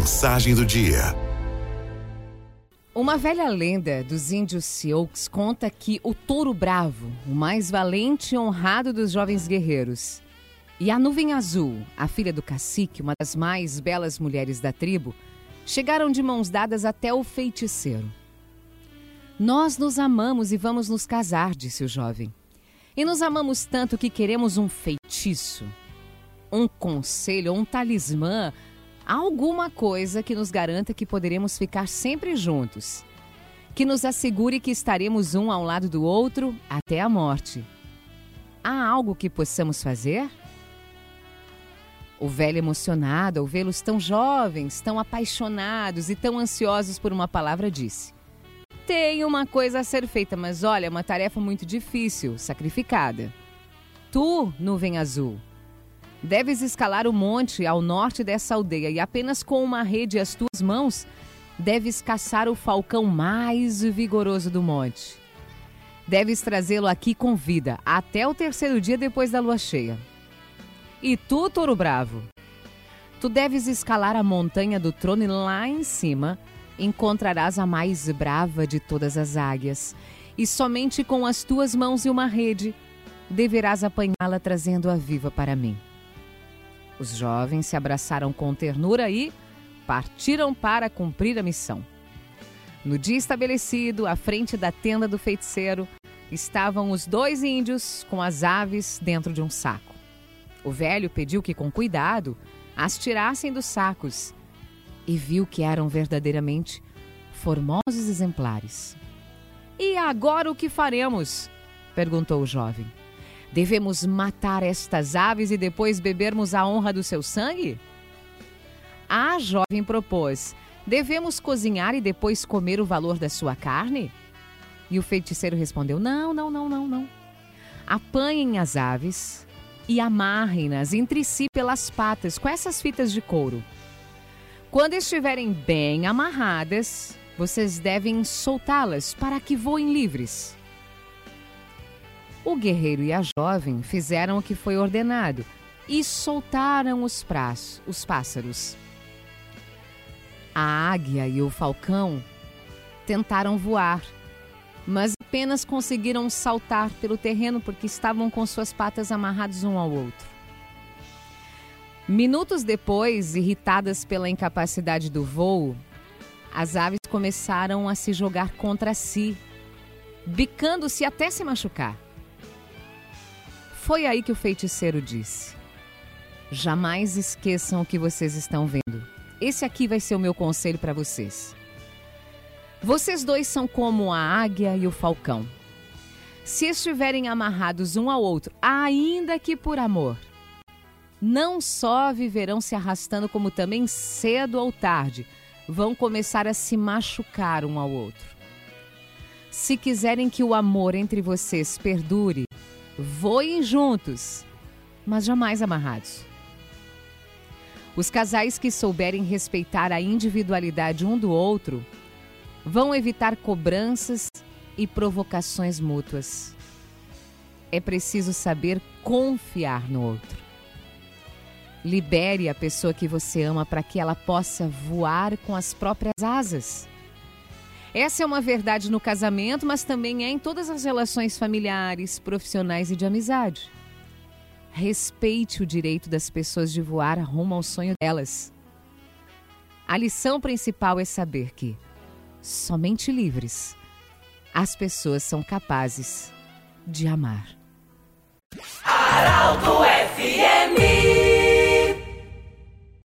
Mensagem do dia. Uma velha lenda dos índios Sioux conta que o touro bravo, o mais valente e honrado dos jovens guerreiros, e a nuvem azul, a filha do cacique, uma das mais belas mulheres da tribo, chegaram de mãos dadas até o feiticeiro. Nós nos amamos e vamos nos casar, disse o jovem. E nos amamos tanto que queremos um feitiço, um conselho, um talismã, alguma coisa que nos garanta que poderemos ficar sempre juntos, que nos assegure que estaremos um ao lado do outro até a morte. Há algo que possamos fazer? O velho emocionado ao vê-los tão jovens, tão apaixonados e tão ansiosos por uma palavra disse: Tem uma coisa a ser feita, mas olha, uma tarefa muito difícil, sacrificada. Tu, nuvem azul, deves escalar o monte ao norte dessa aldeia e apenas com uma rede às tuas mãos deves caçar o falcão mais vigoroso do monte. Deves trazê-lo aqui com vida até o terceiro dia depois da lua cheia. E tu, touro bravo, tu deves escalar a montanha do trono e lá em cima encontrarás a mais brava de todas as águias. E somente com as tuas mãos e uma rede deverás apanhá-la trazendo-a viva para mim. Os jovens se abraçaram com ternura e partiram para cumprir a missão. No dia estabelecido, à frente da tenda do feiticeiro, estavam os dois índios com as aves dentro de um saco. O velho pediu que, com cuidado, as tirassem dos sacos e viu que eram verdadeiramente formosos exemplares. E agora o que faremos? perguntou o jovem. Devemos matar estas aves e depois bebermos a honra do seu sangue? A jovem propôs: Devemos cozinhar e depois comer o valor da sua carne? E o feiticeiro respondeu: Não, não, não, não, não. Apanhem as aves, e amarrem-nas entre si pelas patas com essas fitas de couro. Quando estiverem bem amarradas, vocês devem soltá-las para que voem livres. O guerreiro e a jovem fizeram o que foi ordenado e soltaram os, praços, os pássaros. A águia e o falcão tentaram voar, mas apenas conseguiram saltar pelo terreno porque estavam com suas patas amarradas um ao outro. Minutos depois, irritadas pela incapacidade do voo, as aves começaram a se jogar contra si, bicando-se até se machucar. Foi aí que o feiticeiro disse: Jamais esqueçam o que vocês estão vendo. Esse aqui vai ser o meu conselho para vocês. Vocês dois são como a águia e o falcão. Se estiverem amarrados um ao outro, ainda que por amor, não só viverão se arrastando, como também cedo ou tarde vão começar a se machucar um ao outro. Se quiserem que o amor entre vocês perdure, voem juntos, mas jamais amarrados. Os casais que souberem respeitar a individualidade um do outro vão evitar cobranças e provocações mútuas. É preciso saber confiar no outro. Libere a pessoa que você ama para que ela possa voar com as próprias asas. Essa é uma verdade no casamento, mas também é em todas as relações familiares, profissionais e de amizade. Respeite o direito das pessoas de voar rumo ao sonho delas. A lição principal é saber que somente livres, as pessoas são capazes de amar. Araldo